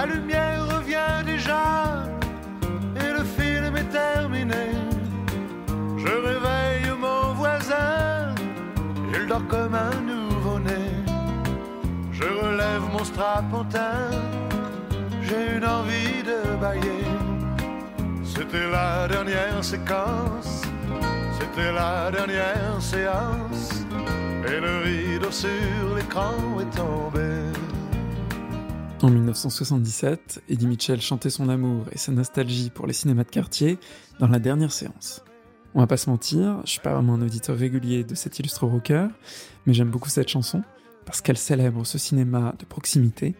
La lumière revient déjà et le film est terminé. Je réveille mon voisin, il dort comme un nouveau-né. Je relève mon strapontin, j'ai une envie de bailler. C'était la dernière séquence, c'était la dernière séance, et le rideau sur l'écran est tombé. En 1977, Eddie Mitchell chantait son amour et sa nostalgie pour les cinémas de quartier dans la dernière séance. On va pas se mentir, je suis pas vraiment un auditeur régulier de cet illustre rocker, mais j'aime beaucoup cette chanson parce qu'elle célèbre ce cinéma de proximité,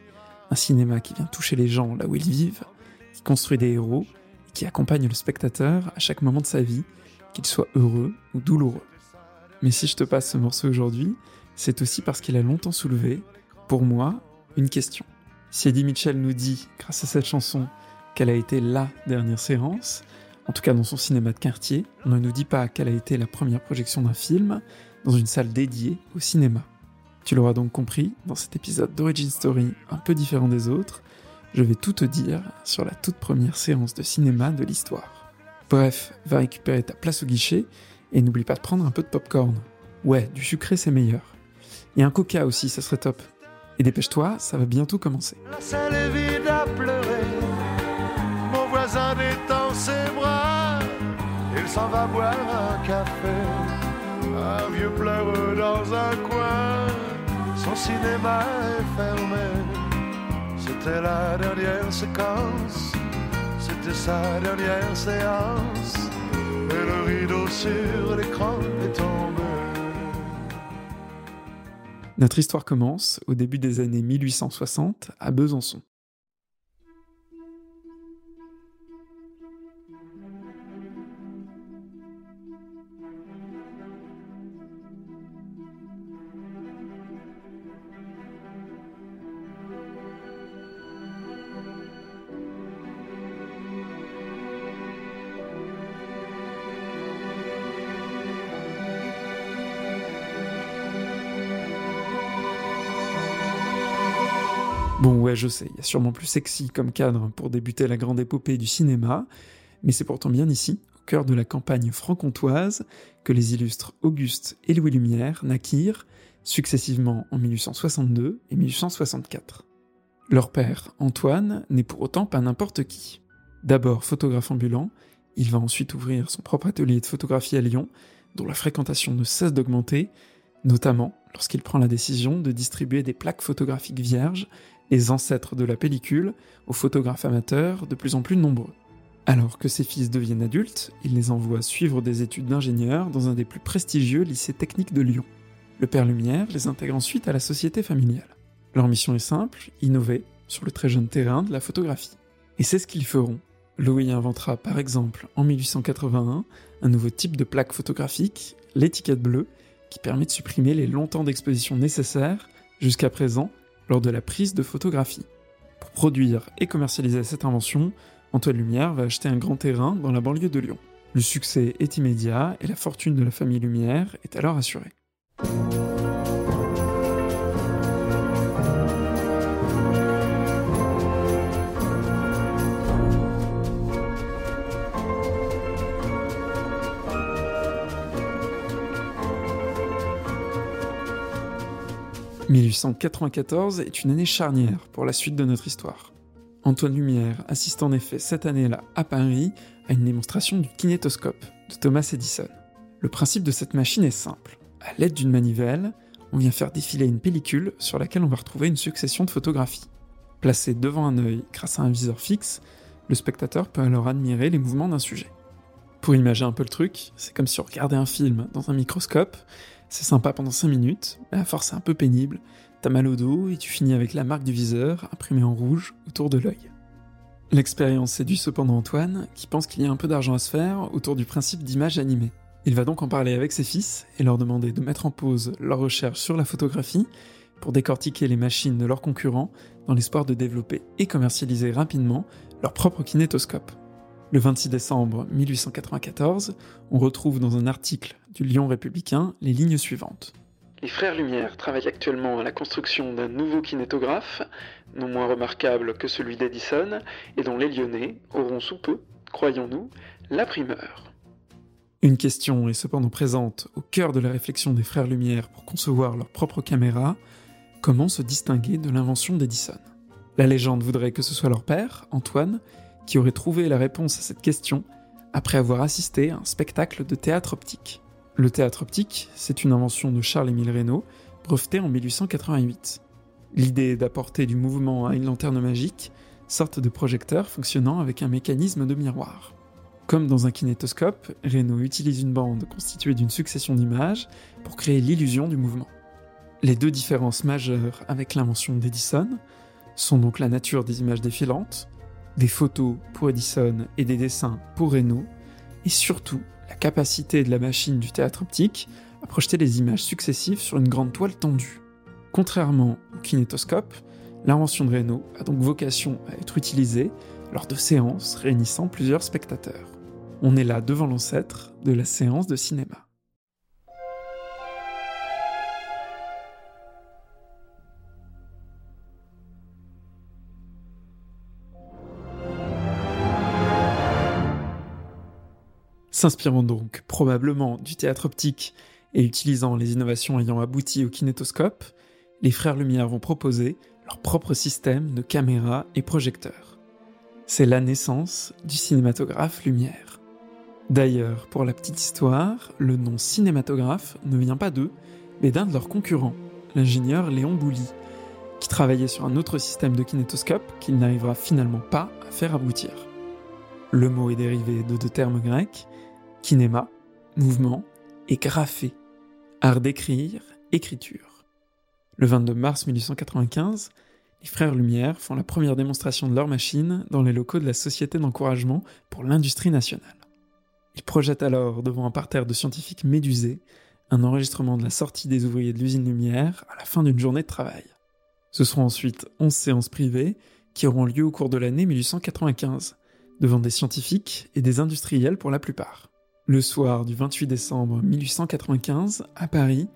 un cinéma qui vient toucher les gens là où ils vivent, qui construit des héros et qui accompagne le spectateur à chaque moment de sa vie, qu'il soit heureux ou douloureux. Mais si je te passe ce morceau aujourd'hui, c'est aussi parce qu'il a longtemps soulevé, pour moi, une question. Si Eddie Mitchell nous dit, grâce à cette chanson, qu'elle a été LA dernière séance, en tout cas dans son cinéma de quartier, on ne nous dit pas quelle a été la première projection d'un film dans une salle dédiée au cinéma. Tu l'auras donc compris, dans cet épisode d'Origin Story un peu différent des autres, je vais tout te dire sur la toute première séance de cinéma de l'histoire. Bref, va récupérer ta place au guichet et n'oublie pas de prendre un peu de popcorn. Ouais, du sucré c'est meilleur. Et un coca aussi, ça serait top. Et dépêche-toi, ça va bientôt commencer. La salle est vide à pleurer. Mon voisin détend ses bras. Il s'en va boire un café. Un vieux pleure dans un coin. Son cinéma est fermé. C'était la dernière séquence. C'était sa dernière séance. Et le rideau sur l'écran est tombé. Notre histoire commence au début des années 1860 à Besançon. Bon ouais, je sais, il y a sûrement plus sexy comme cadre pour débuter la grande épopée du cinéma, mais c'est pourtant bien ici, au cœur de la campagne franc-comtoise, que les illustres Auguste et Louis Lumière naquirent, successivement en 1862 et 1864. Leur père, Antoine, n'est pour autant pas n'importe qui. D'abord photographe ambulant, il va ensuite ouvrir son propre atelier de photographie à Lyon, dont la fréquentation ne cesse d'augmenter, notamment lorsqu'il prend la décision de distribuer des plaques photographiques vierges les ancêtres de la pellicule, aux photographes amateurs de plus en plus nombreux. Alors que ses fils deviennent adultes, il les envoie suivre des études d'ingénieur dans un des plus prestigieux lycées techniques de Lyon. Le père Lumière les intègre ensuite à la société familiale. Leur mission est simple, innover sur le très jeune terrain de la photographie. Et c'est ce qu'ils feront. Louis inventera par exemple en 1881 un nouveau type de plaque photographique, l'étiquette bleue, qui permet de supprimer les longs temps d'exposition nécessaires, jusqu'à présent, lors de la prise de photographie. Pour produire et commercialiser cette invention, Antoine Lumière va acheter un grand terrain dans la banlieue de Lyon. Le succès est immédiat et la fortune de la famille Lumière est alors assurée. 1894 est une année charnière pour la suite de notre histoire. Antoine Lumière assiste en effet cette année-là à Paris à une démonstration du kinétoscope de Thomas Edison. Le principe de cette machine est simple. À l'aide d'une manivelle, on vient faire défiler une pellicule sur laquelle on va retrouver une succession de photographies. Placée devant un œil grâce à un viseur fixe, le spectateur peut alors admirer les mouvements d'un sujet. Pour imaginer un peu le truc, c'est comme si on regardait un film dans un microscope c'est sympa pendant 5 minutes, mais à force c'est un peu pénible, t'as mal au dos et tu finis avec la marque du viseur imprimée en rouge autour de l'œil. L'expérience séduit cependant Antoine, qui pense qu'il y a un peu d'argent à se faire autour du principe d'image animée. Il va donc en parler avec ses fils et leur demander de mettre en pause leur recherche sur la photographie pour décortiquer les machines de leurs concurrents dans l'espoir de développer et commercialiser rapidement leur propre kinétoscope. Le 26 décembre 1894, on retrouve dans un article du Lyon républicain les lignes suivantes. Les frères Lumière travaillent actuellement à la construction d'un nouveau kinétographe non moins remarquable que celui d'Edison, et dont les Lyonnais auront sous peu, croyons-nous, la primeur. Une question est cependant présente au cœur de la réflexion des frères Lumière pour concevoir leur propre caméra, comment se distinguer de l'invention d'Edison? La légende voudrait que ce soit leur père, Antoine, qui aurait trouvé la réponse à cette question après avoir assisté à un spectacle de théâtre optique. Le théâtre optique, c'est une invention de Charles-Émile Reynaud, brevetée en 1888. L'idée est d'apporter du mouvement à une lanterne magique, sorte de projecteur fonctionnant avec un mécanisme de miroir. Comme dans un kinétoscope, Reynaud utilise une bande constituée d'une succession d'images pour créer l'illusion du mouvement. Les deux différences majeures avec l'invention d'Edison sont donc la nature des images défilantes, des photos pour Edison et des dessins pour Reynaud, et surtout la capacité de la machine du théâtre optique à projeter les images successives sur une grande toile tendue. Contrairement au kinétoscope, l'invention de Reynaud a donc vocation à être utilisée lors de séances réunissant plusieurs spectateurs. On est là devant l'ancêtre de la séance de cinéma. S'inspirant donc probablement du théâtre optique et utilisant les innovations ayant abouti au kinétoscope, les frères Lumière vont proposer leur propre système de caméras et projecteurs. C'est la naissance du cinématographe Lumière. D'ailleurs, pour la petite histoire, le nom cinématographe ne vient pas d'eux, mais d'un de leurs concurrents, l'ingénieur Léon Bouly, qui travaillait sur un autre système de kinétoscope qu'il n'arrivera finalement pas à faire aboutir. Le mot est dérivé de deux termes grecs, Kinéma, mouvement, et graphé, art d'écrire, écriture. Le 22 mars 1895, les frères Lumière font la première démonstration de leur machine dans les locaux de la Société d'encouragement pour l'industrie nationale. Ils projettent alors devant un parterre de scientifiques médusés un enregistrement de la sortie des ouvriers de l'usine Lumière à la fin d'une journée de travail. Ce seront ensuite 11 séances privées qui auront lieu au cours de l'année 1895, devant des scientifiques et des industriels pour la plupart. Le soir du 28 décembre 1895, à Paris,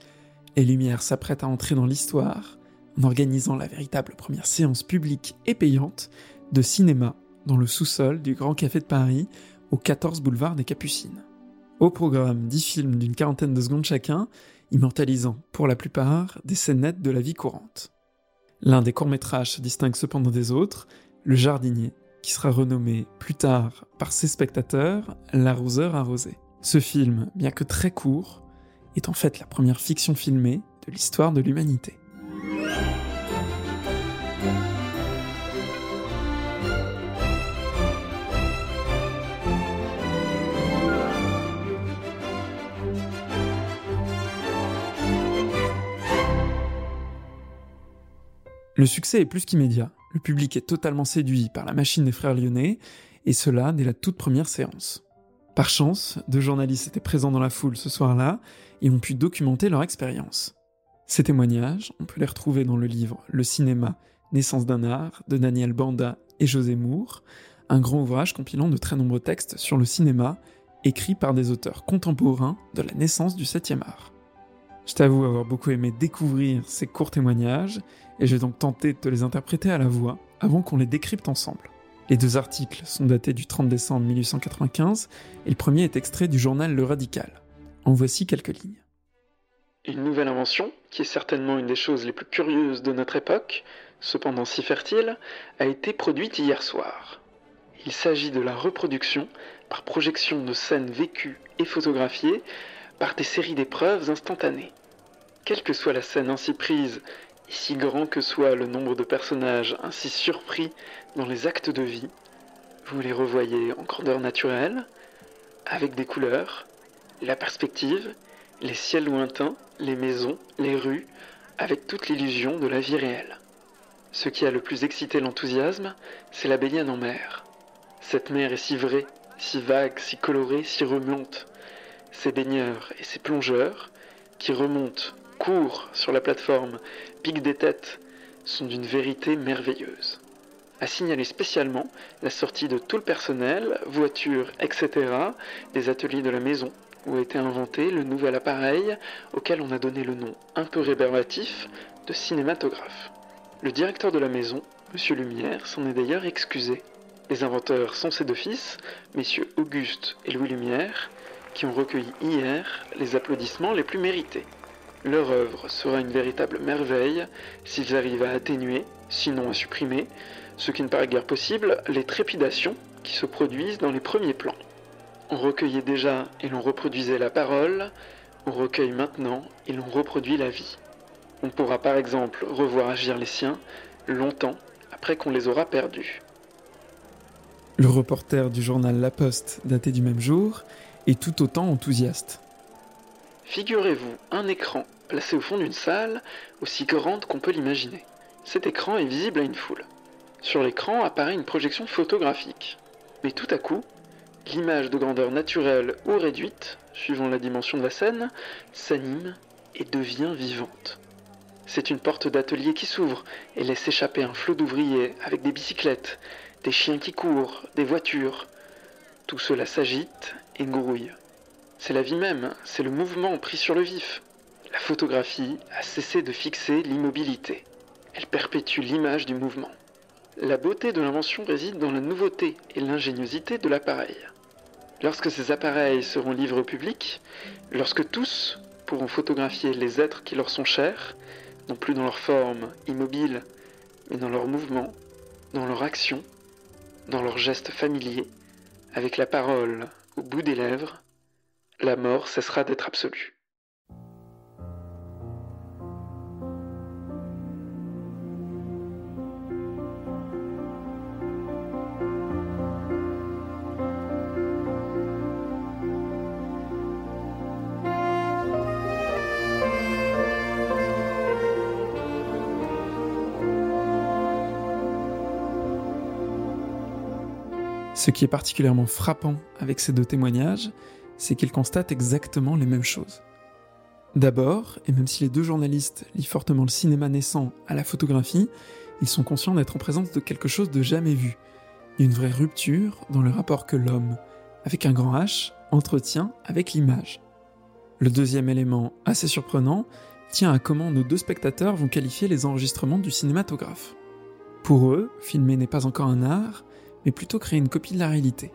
les Lumières s'apprêtent à entrer dans l'histoire en organisant la véritable première séance publique et payante de cinéma dans le sous-sol du Grand Café de Paris au 14 boulevard des Capucines. Au programme, 10 films d'une quarantaine de secondes chacun, immortalisant pour la plupart des scènes nettes de la vie courante. L'un des courts-métrages se distingue cependant des autres, Le Jardinier, qui sera renommé plus tard par ses spectateurs L'arroseur arrosé. Ce film, bien que très court, est en fait la première fiction filmée de l'histoire de l'humanité. Le succès est plus qu'immédiat. Le public est totalement séduit par la machine des frères lyonnais, et cela dès la toute première séance. Par chance, deux journalistes étaient présents dans la foule ce soir-là et ont pu documenter leur expérience. Ces témoignages, on peut les retrouver dans le livre Le cinéma, naissance d'un art de Daniel Banda et José Moore, un grand ouvrage compilant de très nombreux textes sur le cinéma, écrits par des auteurs contemporains de la naissance du 7e art. Je t'avoue avoir beaucoup aimé découvrir ces courts témoignages, et je vais donc tenter de te les interpréter à la voix avant qu'on les décrypte ensemble. Les deux articles sont datés du 30 décembre 1895 et le premier est extrait du journal Le Radical. En voici quelques lignes. Une nouvelle invention, qui est certainement une des choses les plus curieuses de notre époque, cependant si fertile, a été produite hier soir. Il s'agit de la reproduction, par projection de scènes vécues et photographiées, par des séries d'épreuves instantanées. Quelle que soit la scène ainsi prise si grand que soit le nombre de personnages ainsi surpris dans les actes de vie, vous les revoyez en grandeur naturelle, avec des couleurs, la perspective, les ciels lointains, les maisons, les rues, avec toute l'illusion de la vie réelle. Ce qui a le plus excité l'enthousiasme, c'est la baignade en mer. Cette mer est si vraie, si vague, si colorée, si remonte. Ces baigneurs et ces plongeurs, qui remontent courent sur la plateforme, piquent des têtes, sont d'une vérité merveilleuse. À signaler spécialement la sortie de tout le personnel, voitures, etc., des ateliers de la maison, où a été inventé le nouvel appareil auquel on a donné le nom un peu rébarbatif de cinématographe. Le directeur de la maison, Monsieur Lumière s'en est d'ailleurs excusé. Les inventeurs sont ses deux fils, messieurs Auguste et Louis Lumière, qui ont recueilli hier les applaudissements les plus mérités. Leur œuvre sera une véritable merveille s'ils arrivent à atténuer, sinon à supprimer, ce qui ne paraît guère possible, les trépidations qui se produisent dans les premiers plans. On recueillait déjà et l'on reproduisait la parole, on recueille maintenant et l'on reproduit la vie. On pourra par exemple revoir agir les siens longtemps après qu'on les aura perdus. Le reporter du journal La Poste, daté du même jour, est tout autant enthousiaste. Figurez-vous un écran placé au fond d'une salle aussi grande qu'on peut l'imaginer. Cet écran est visible à une foule. Sur l'écran apparaît une projection photographique. Mais tout à coup, l'image de grandeur naturelle ou réduite, suivant la dimension de la scène, s'anime et devient vivante. C'est une porte d'atelier qui s'ouvre et laisse échapper un flot d'ouvriers avec des bicyclettes, des chiens qui courent, des voitures. Tout cela s'agite et grouille. C'est la vie même, c'est le mouvement pris sur le vif. La photographie a cessé de fixer l'immobilité. Elle perpétue l'image du mouvement. La beauté de l'invention réside dans la nouveauté et l'ingéniosité de l'appareil. Lorsque ces appareils seront livrés au public, lorsque tous pourront photographier les êtres qui leur sont chers, non plus dans leur forme immobile, mais dans leur mouvement, dans leur action, dans leurs gestes familiers, avec la parole au bout des lèvres, la mort cessera d'être absolue. Ce qui est particulièrement frappant avec ces deux témoignages, c'est qu'ils constatent exactement les mêmes choses. D'abord, et même si les deux journalistes lient fortement le cinéma naissant à la photographie, ils sont conscients d'être en présence de quelque chose de jamais vu, d'une vraie rupture dans le rapport que l'homme, avec un grand H, entretient avec l'image. Le deuxième élément, assez surprenant, tient à comment nos deux spectateurs vont qualifier les enregistrements du cinématographe. Pour eux, filmer n'est pas encore un art, mais plutôt créer une copie de la réalité.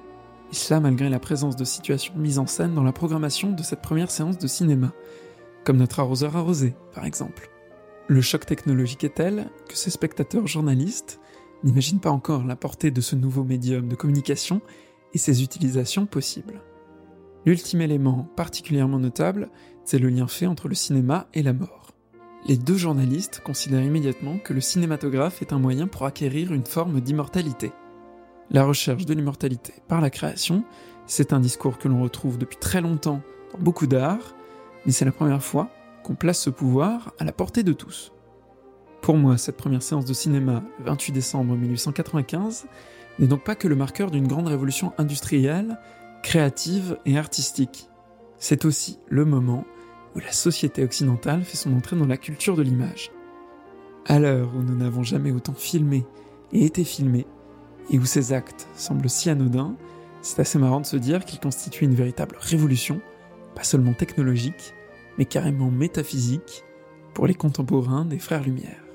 Et cela malgré la présence de situations mises en scène dans la programmation de cette première séance de cinéma, comme notre arroseur arrosé, par exemple. Le choc technologique est tel que ces spectateurs journalistes n'imaginent pas encore la portée de ce nouveau médium de communication et ses utilisations possibles. L'ultime élément particulièrement notable, c'est le lien fait entre le cinéma et la mort. Les deux journalistes considèrent immédiatement que le cinématographe est un moyen pour acquérir une forme d'immortalité. La recherche de l'immortalité par la création, c'est un discours que l'on retrouve depuis très longtemps dans beaucoup d'art, mais c'est la première fois qu'on place ce pouvoir à la portée de tous. Pour moi, cette première séance de cinéma, le 28 décembre 1895, n'est donc pas que le marqueur d'une grande révolution industrielle, créative et artistique. C'est aussi le moment où la société occidentale fait son entrée dans la culture de l'image. À l'heure où nous n'avons jamais autant filmé et été filmés, et où ces actes semblent si anodins, c'est assez marrant de se dire qu'ils constituent une véritable révolution, pas seulement technologique, mais carrément métaphysique, pour les contemporains des Frères Lumière.